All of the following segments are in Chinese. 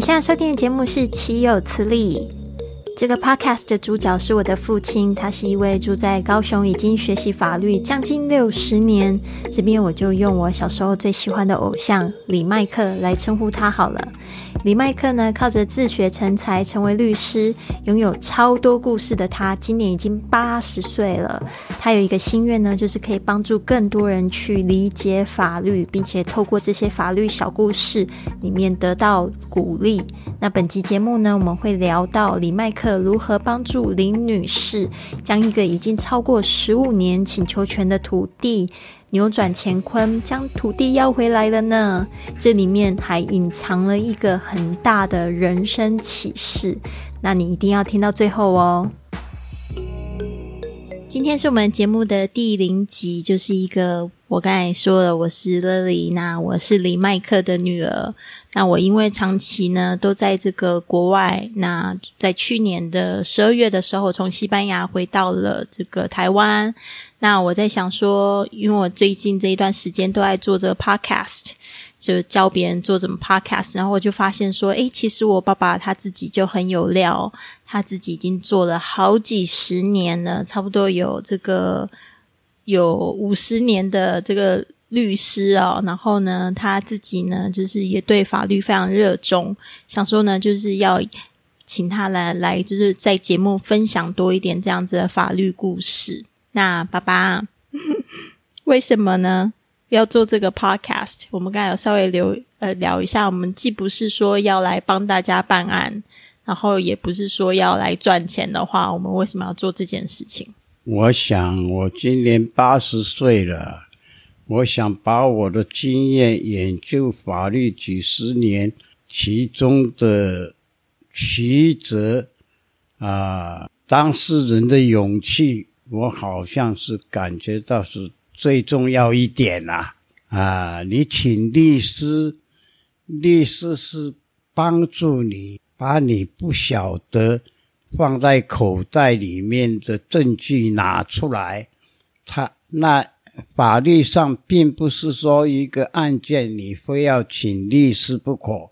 你现在收听的节目是《岂有此理》。这个 podcast 的主角是我的父亲，他是一位住在高雄，已经学习法律将近六十年。这边我就用我小时候最喜欢的偶像李麦克来称呼他好了。李麦克呢，靠着自学成才，成为律师，拥有超多故事的他，今年已经八十岁了。他有一个心愿呢，就是可以帮助更多人去理解法律，并且透过这些法律小故事里面得到鼓励。那本集节目呢，我们会聊到李麦克如何帮助林女士将一个已经超过十五年请求权的土地扭转乾坤，将土地要回来了呢。这里面还隐藏了一个很大的人生启示，那你一定要听到最后哦。今天是我们节目的第零集，就是一个我刚才说了，我是 Lily，那我是李麦克的女儿。那我因为长期呢都在这个国外，那在去年的十二月的时候，从西班牙回到了这个台湾。那我在想说，因为我最近这一段时间都在做这个 podcast。就教别人做怎么 podcast，然后我就发现说，诶，其实我爸爸他自己就很有料，他自己已经做了好几十年了，差不多有这个有五十年的这个律师哦。然后呢，他自己呢，就是也对法律非常热衷，想说呢，就是要请他来来，就是在节目分享多一点这样子的法律故事。那爸爸，为什么呢？要做这个 podcast，我们刚才有稍微留呃聊一下，我们既不是说要来帮大家办案，然后也不是说要来赚钱的话，我们为什么要做这件事情？我想我今年八十岁了，我想把我的经验研究法律几十年，其中的曲折啊，当事人的勇气，我好像是感觉到是。最重要一点呐，啊，你请律师，律师是帮助你把你不晓得放在口袋里面的证据拿出来。他那 法律上并不是说一个案件你非要请律师不可，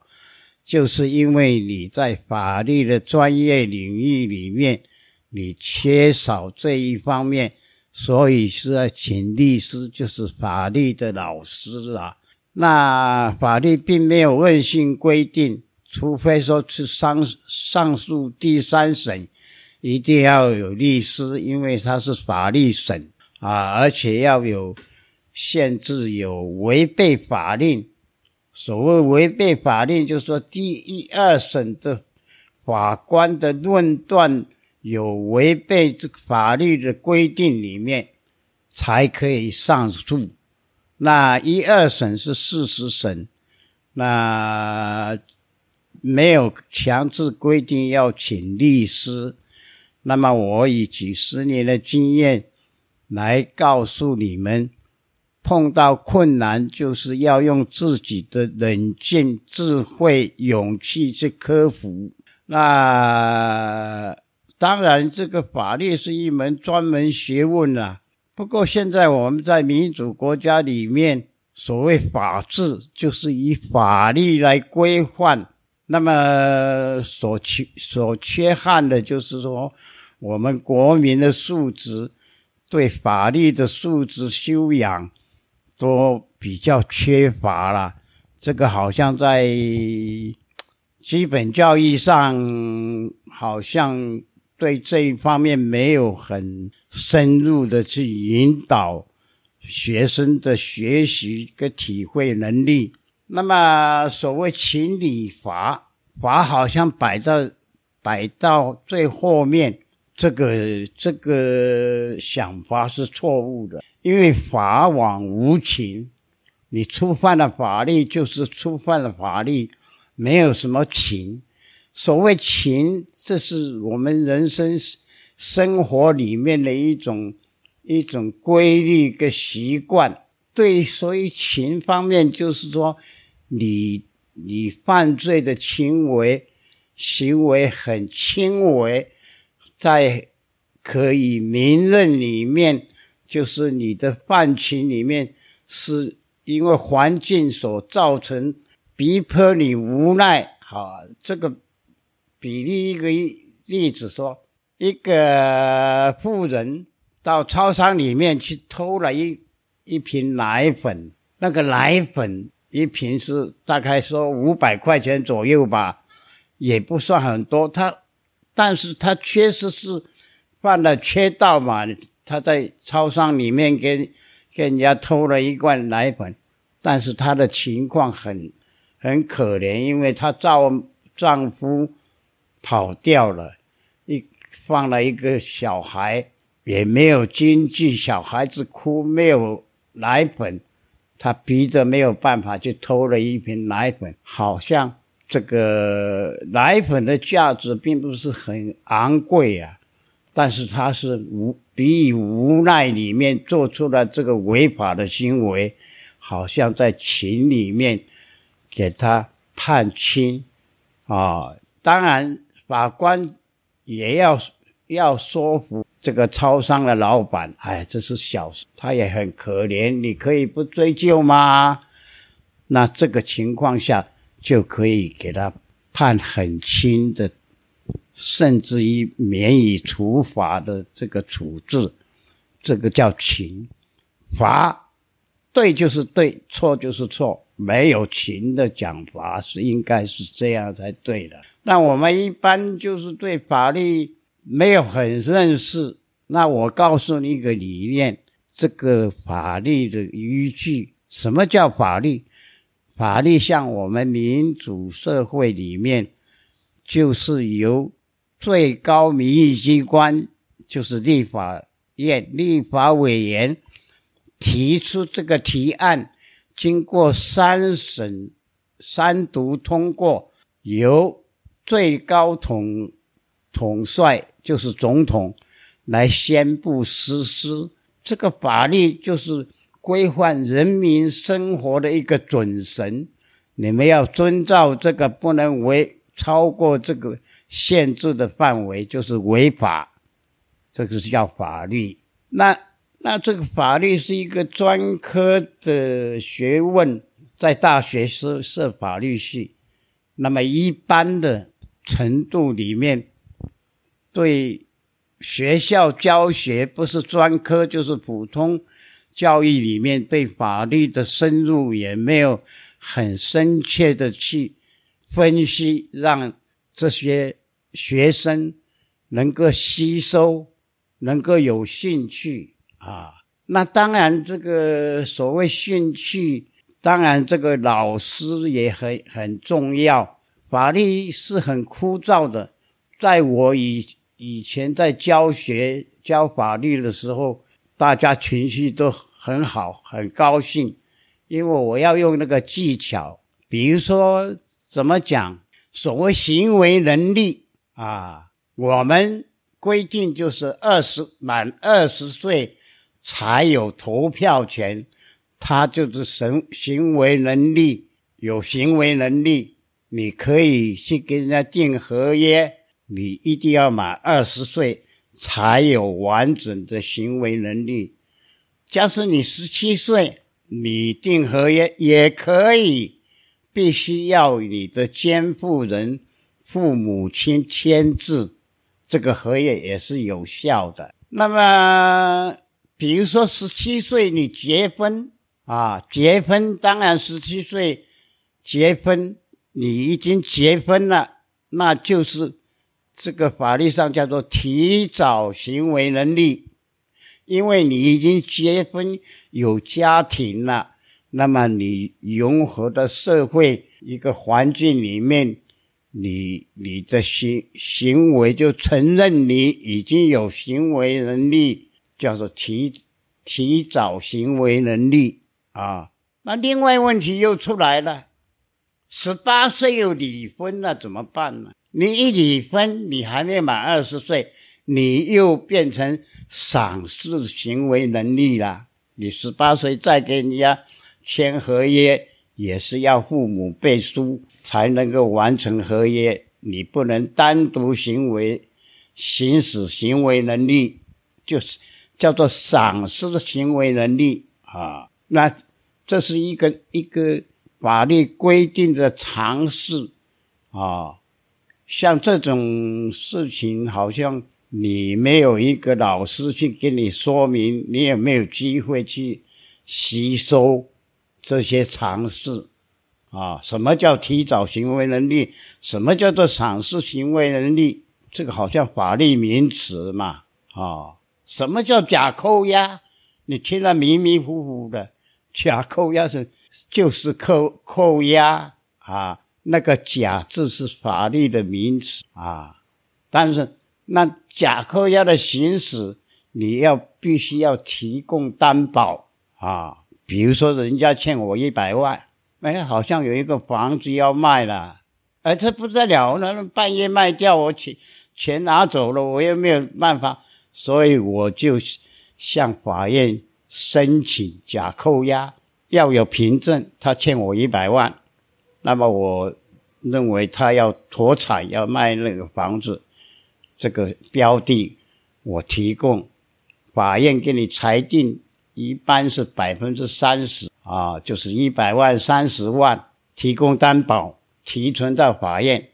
就是因为你在法律的专业领域里面你缺少这一方面。所以是要请律师，就是法律的老师啊。那法律并没有硬性规定，除非说是上上诉第三审一定要有律师，因为它是法律审啊，而且要有限制，有违背法令。所谓违背法令，就是说第一二审的法官的论断。有违背这个法律的规定里面，才可以上诉。那一二审是事实审，那没有强制规定要请律师。那么我以几十年的经验来告诉你们，碰到困难就是要用自己的冷静、智慧、勇气去克服。那。当然，这个法律是一门专门学问啊。不过，现在我们在民主国家里面，所谓法治就是以法律来规范。那么，所缺所缺憾的就是说，我们国民的素质，对法律的素质修养，都比较缺乏了。这个好像在基本教育上，好像。对这一方面没有很深入的去引导学生的学习跟体会能力。那么所谓情理法，法好像摆在摆到最后面，这个这个想法是错误的，因为法网无情，你触犯了法律就是触犯了法律，没有什么情。所谓情，这是我们人生生活里面的一种一种规律跟习惯。对，所以情方面就是说，你你犯罪的行为行为很轻微，在可以明认里面，就是你的犯情里面，是因为环境所造成，逼迫你无奈。好，这个比例一个例子说，一个富人到超商里面去偷了一一瓶奶粉，那个奶粉一瓶是大概说五百块钱左右吧，也不算很多。他，但是他确实是犯了缺盗嘛，他在超商里面跟跟人家偷了一罐奶粉，但是他的情况很。很可怜，因为她丈丈夫跑掉了，一放了一个小孩，也没有经济，小孩子哭，没有奶粉，她逼着没有办法，就偷了一瓶奶粉。好像这个奶粉的价值并不是很昂贵啊，但是他是无比无奈里面做出了这个违法的行为，好像在情里面。给他判轻啊！当然，法官也要要说服这个超商的老板。哎，这是小事，他也很可怜。你可以不追究吗？那这个情况下就可以给他判很轻的，甚至于免于处罚的这个处置。这个叫情罚，对就是对，错就是错。没有情的讲法是应该是这样才对的。那我们一般就是对法律没有很认识。那我告诉你一个理念：这个法律的依据，什么叫法律？法律像我们民主社会里面，就是由最高民意机关，就是立法院立法委员提出这个提案。经过三审、三读通过，由最高统统帅，就是总统，来宣布实施。这个法律就是规范人民生活的一个准绳，你们要遵照这个，不能违超过这个限制的范围，就是违法。这个是叫法律。那。那这个法律是一个专科的学问，在大学是设法律系，那么一般的程度里面，对学校教学不是专科就是普通教育里面对法律的深入也没有很深切的去分析，让这些学生能够吸收，能够有兴趣。啊，那当然，这个所谓兴趣，当然这个老师也很很重要。法律是很枯燥的，在我以以前在教学教法律的时候，大家情绪都很好，很高兴，因为我要用那个技巧，比如说怎么讲，所谓行为能力啊，我们规定就是二十满二十岁。才有投票权，他就是行行为能力有行为能力，你可以去跟人家订合约，你一定要满二十岁才有完整的行为能力。假使你十七岁，你订合约也可以，必须要你的监护人父母亲签字，这个合约也是有效的。那么。比如说，十七岁你结婚啊，结婚当然十七岁结婚，你已经结婚了，那就是这个法律上叫做提早行为能力，因为你已经结婚有家庭了，那么你融合的社会一个环境里面，你你的行行为就承认你已经有行为能力。叫做提提早行为能力啊，那另外问题又出来了，十八岁又离婚了怎么办呢？你一离婚，你还没满二十岁，你又变成丧失行为能力了。你十八岁再给人家签合约，也是要父母背书才能够完成合约，你不能单独行为行使行为能力，就是。叫做丧失的行为能力啊，那这是一个一个法律规定的常识，啊。像这种事情，好像你没有一个老师去给你说明，你也没有机会去吸收这些常识啊。什么叫提早行为能力？什么叫做赏识行为能力？这个好像法律名词嘛啊。什么叫假扣押？你听了迷迷糊糊的。假扣押是就是扣扣押啊。那个“假”字是法律的名词啊，但是那假扣押的行使，你要必须要提供担保啊。比如说，人家欠我一百万，哎，好像有一个房子要卖了，哎，这不得了，那半夜卖掉，我钱钱拿走了，我又没有办法，所以我就向法院申请假扣押，要有凭证，他欠我一百万。那么我认为他要脱产要卖那个房子，这个标的我提供，法院给你裁定，一般是百分之三十啊，就是一百万三十万提供担保，提存到法院，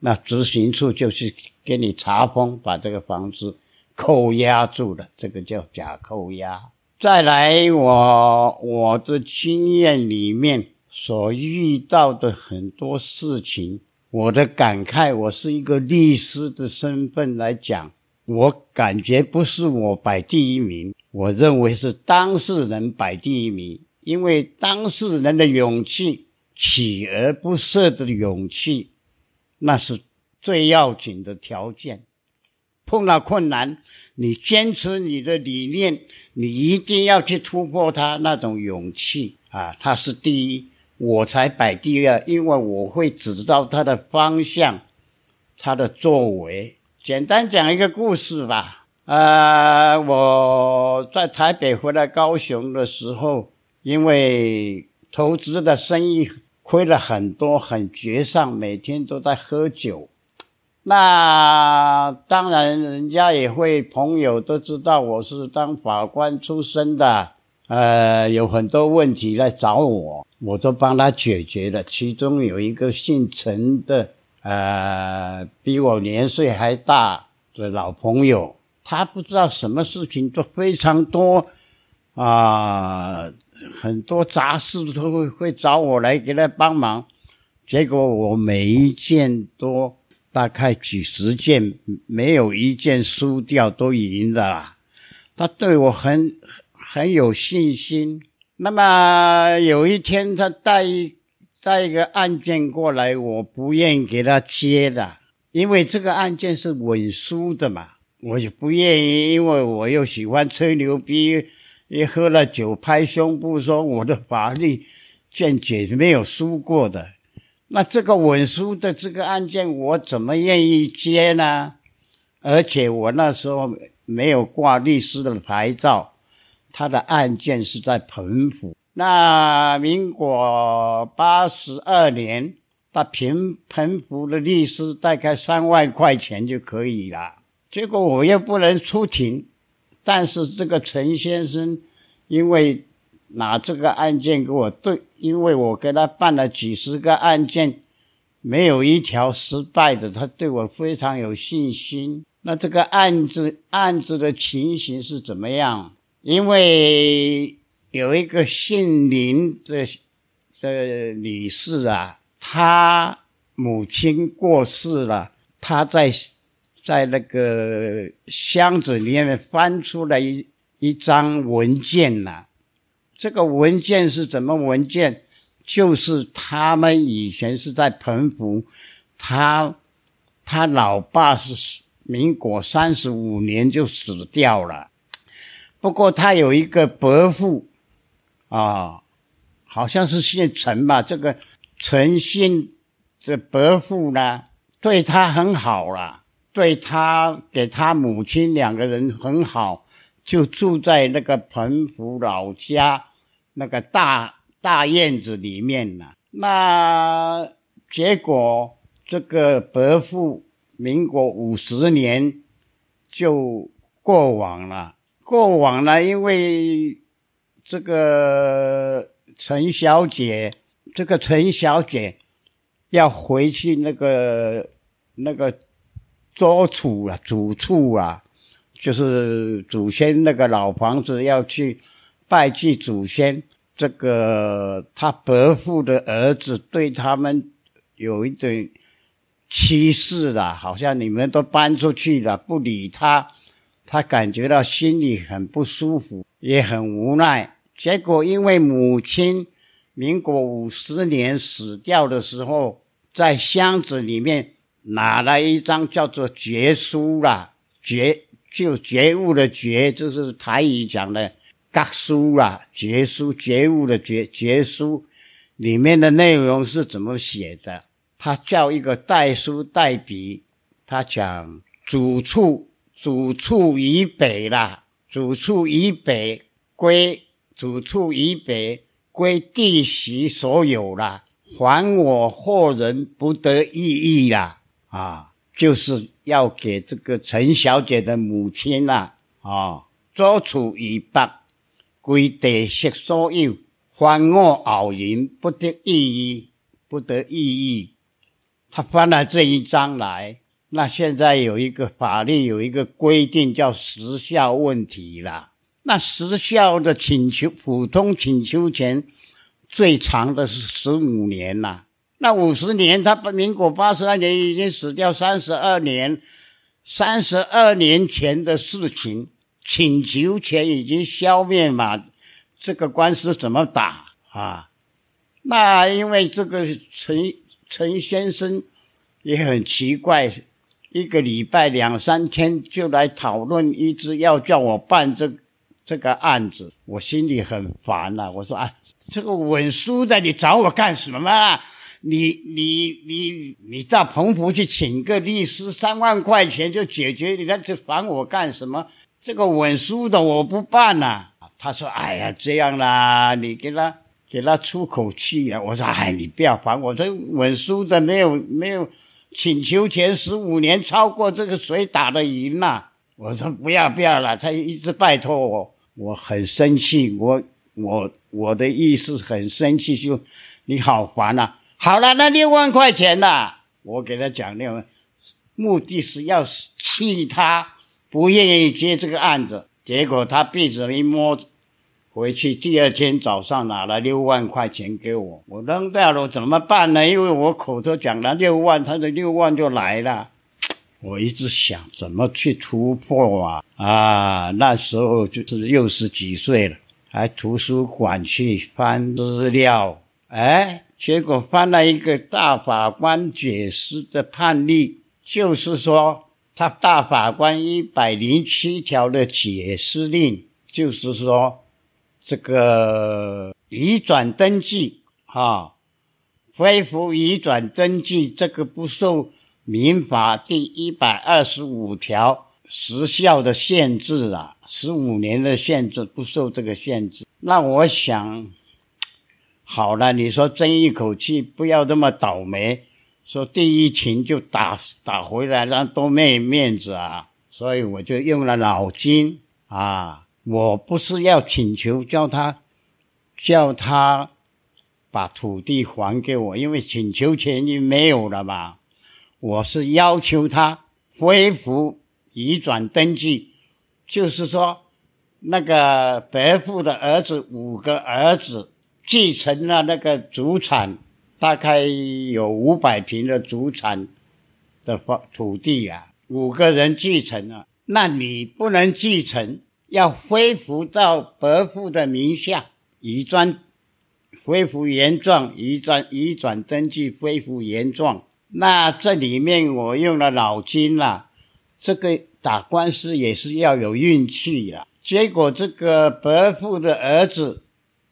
那执行处就是给你查封，把这个房子扣押住了，这个叫假扣押。再来，我我的经验里面。所遇到的很多事情，我的感慨，我是一个律师的身份来讲，我感觉不是我摆第一名，我认为是当事人摆第一名，因为当事人的勇气，锲而不舍的勇气，那是最要紧的条件。碰到困难，你坚持你的理念，你一定要去突破它，那种勇气啊，它是第一。我才摆第二，因为我会知道他的方向，他的作为。简单讲一个故事吧。呃，我在台北回来高雄的时候，因为投资的生意亏了很多，很绝丧，每天都在喝酒。那当然，人家也会朋友都知道我是当法官出身的。呃，有很多问题来找我，我都帮他解决了。其中有一个姓陈的，呃，比我年岁还大的老朋友，他不知道什么事情都非常多，啊，很多杂事都会会找我来给他帮忙。结果我每一件都大概几十件，没有一件输掉，都赢的啦。他对我很。很有信心。那么有一天，他带带一个案件过来，我不愿意给他接的，因为这个案件是稳输的嘛，我就不愿意，因为我又喜欢吹牛逼，一喝了酒拍胸脯说我的法律见解没有输过的。那这个稳输的这个案件，我怎么愿意接呢？而且我那时候没有挂律师的牌照。他的案件是在澎湖，那民国八十二年，他平澎湖的律师大概三万块钱就可以了。结果我又不能出庭，但是这个陈先生因为拿这个案件给我对，因为我给他办了几十个案件，没有一条失败的，他对我非常有信心。那这个案子案子的情形是怎么样？因为有一个姓林的的女士啊，她母亲过世了，她在在那个箱子里面翻出来一一张文件呐。这个文件是什么文件？就是他们以前是在澎湖，他他老爸是民国三十五年就死掉了。不过他有一个伯父，啊，好像是姓陈吧。这个陈姓这伯父呢，对他很好了，对他给他母亲两个人很好，就住在那个彭湖老家那个大大院子里面了。那结果这个伯父民国五十年就过往了。过往呢，因为这个陈小姐，这个陈小姐要回去那个那个桌处啊，主处啊，就是祖先那个老房子要去拜祭祖先。这个他伯父的儿子对他们有一点歧视了，好像你们都搬出去了，不理他，他感觉到心里很不舒服，也很无奈。结果因为母亲民国五十年死掉的时候，在箱子里面拿了一张叫做绝书啦，绝就觉悟的觉，就是台语讲的。家书啦，绝书觉悟的觉绝书里面的内容是怎么写的？他叫一个代书代笔，他讲主处主处以北啦，主处以北归主处以北归弟媳所有啦，还我后人不得异议啦！啊，就是要给这个陈小姐的母亲啦，啊，做处以北。归地息所有，还我后人不得异议，不得异议。他翻了这一章来，那现在有一个法律有一个规定叫时效问题了。那时效的请求，普通请求权最长的是十五年呐。那五十年，他民国八十二年已经死掉三十二年，三十二年前的事情。请求权已经消灭嘛？这个官司怎么打啊？那因为这个陈陈先生也很奇怪，一个礼拜两三天就来讨论，一直要叫我办这这个案子，我心里很烦呐。我说啊，这个文书的，你找我干什么？你你你你到澎湖去请个律师，三万块钱就解决，你那这烦我干什么？这个文书的我不办呐，他说：“哎呀，这样啦，你给他给他出口气啊。”我说：“哎，你不要烦我，这文书的没有没有请求前十五年超过这个谁打得赢呐？”我说：“不要不要了。”他一直拜托我，我很生气，我我我的意思很生气，就你好烦呐。好了，那六万块钱呐，我给他讲六万，目的是要气他。不愿意接这个案子，结果他鼻子一摸，回去第二天早上拿了六万块钱给我，我扔掉了，怎么办呢？因为我口头讲了六万，他的六万就来了。我一直想怎么去突破啊啊！那时候就是六十几岁了，还图书馆去翻资料，哎，结果翻了一个大法官解释的判例，就是说。他大法官一百零七条的解释令，就是说，这个移转登记啊，恢复移转登记，这个不受民法第一百二十五条时效的限制啊，十五年的限制不受这个限制。那我想，好了，你说争一口气，不要这么倒霉。说第一庭就打打回来，让多没面子啊！所以我就用了脑筋啊！我不是要请求叫他叫他把土地还给我，因为请求权已经没有了嘛。我是要求他恢复移转登记，就是说那个伯父的儿子五个儿子继承了那个祖产。大概有五百平的祖产的房土地啊，五个人继承了，那你不能继承，要恢复到伯父的名下，移转恢复原状，移转移转登记恢复原状。那这里面我用了脑筋了，这个打官司也是要有运气呀。结果这个伯父的儿子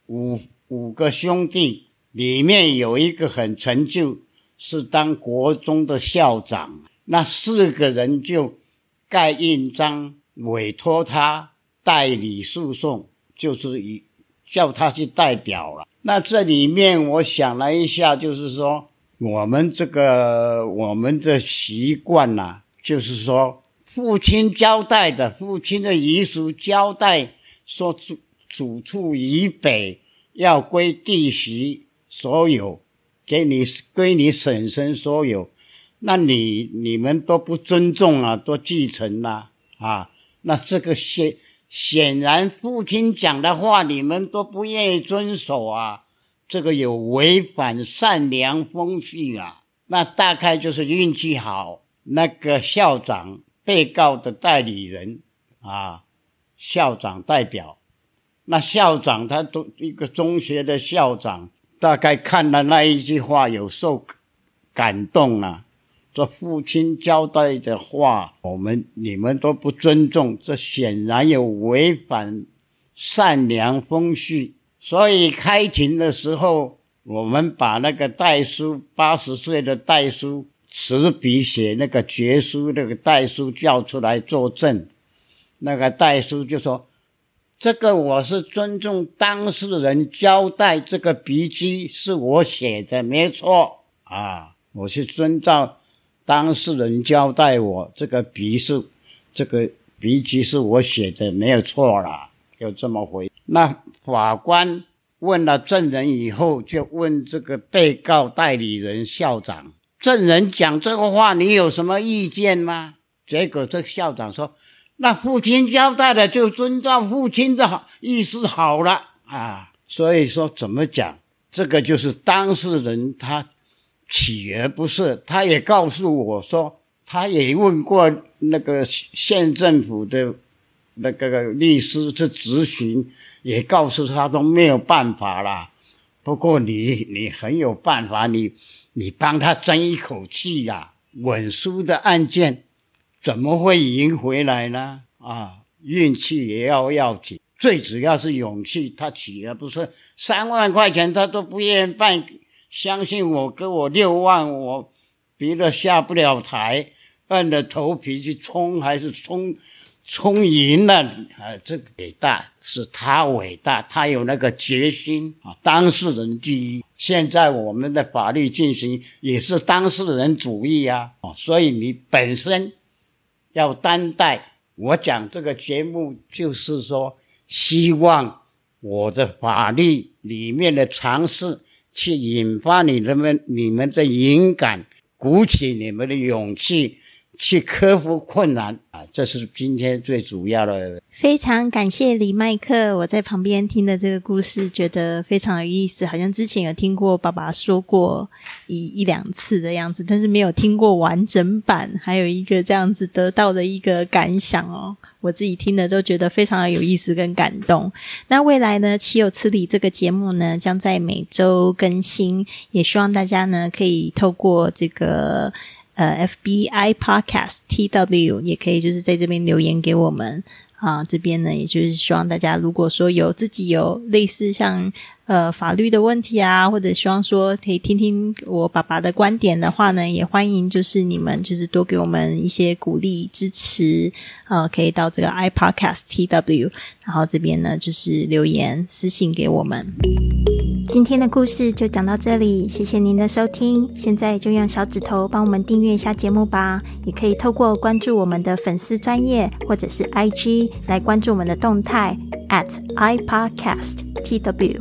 五五个兄弟。里面有一个很成就，是当国中的校长。那四个人就盖印章，委托他代理诉讼，就是以叫他去代表了。那这里面我想了一下，就是说我们这个我们的习惯呐，就是说父亲交代的，父亲的遗嘱交代说主主处以北要归弟媳。所有给你归你婶婶所有，那你你们都不尊重啊，都继承了啊，那这个先显然父亲讲的话你们都不愿意遵守啊，这个有违反善良风气啊，那大概就是运气好，那个校长被告的代理人啊，校长代表，那校长他都一个中学的校长。大概看了那一句话，有受感动啊。这父亲交代的话，我们你们都不尊重，这显然有违反善良风序。所以开庭的时候，我们把那个代书八十岁的代书持笔写那个决书，那个代书叫出来作证。那个代书就说。这个我是尊重当事人交代，这个笔记是我写的，没错啊。我是遵照当事人交代，我这个笔是这个笔记是我写的，没有错啦。就这么回。那法官问了证人以后，就问这个被告代理人校长：证人讲这个话，你有什么意见吗？结果这校长说。那父亲交代的就遵照父亲的意思好了啊，所以说怎么讲，这个就是当事人他锲而不舍，他也告诉我说，他也问过那个县政府的那个律师去咨询，也告诉他都没有办法啦。不过你你很有办法，你你帮他争一口气呀，稳输的案件。怎么会赢回来呢？啊，运气也要要紧，最主要是勇气。他起而不是三万块钱，他都不愿意办。相信我，给我六万，我别的下不了台，硬着头皮去冲，还是冲冲赢了。啊，这个伟大是他伟大，他有那个决心啊。当事人第一，现在我们的法律进行也是当事人主义啊。所以你本身。要担待。我讲这个节目，就是说，希望我的法律里面的尝试，去引发你们、你们的勇敢，鼓起你们的勇气。去克服困难啊，这是今天最主要的。非常感谢李麦克，我在旁边听的这个故事，觉得非常有意思。好像之前有听过爸爸说过一一两次的样子，但是没有听过完整版。还有一个这样子得到的一个感想哦，我自己听的都觉得非常的有意思跟感动。那未来呢，岂有此理这个节目呢，将在每周更新，也希望大家呢可以透过这个。呃，FBI Podcast T W 也可以，就是在这边留言给我们啊。这边呢，也就是希望大家，如果说有自己有类似像呃法律的问题啊，或者希望说可以听听我爸爸的观点的话呢，也欢迎就是你们就是多给我们一些鼓励支持呃，可以到这个 i Podcast T W，然后这边呢就是留言私信给我们。今天的故事就讲到这里，谢谢您的收听。现在就用小指头帮我们订阅一下节目吧，也可以透过关注我们的粉丝专业或者是 IG 来关注我们的动态 at iPodcastTW。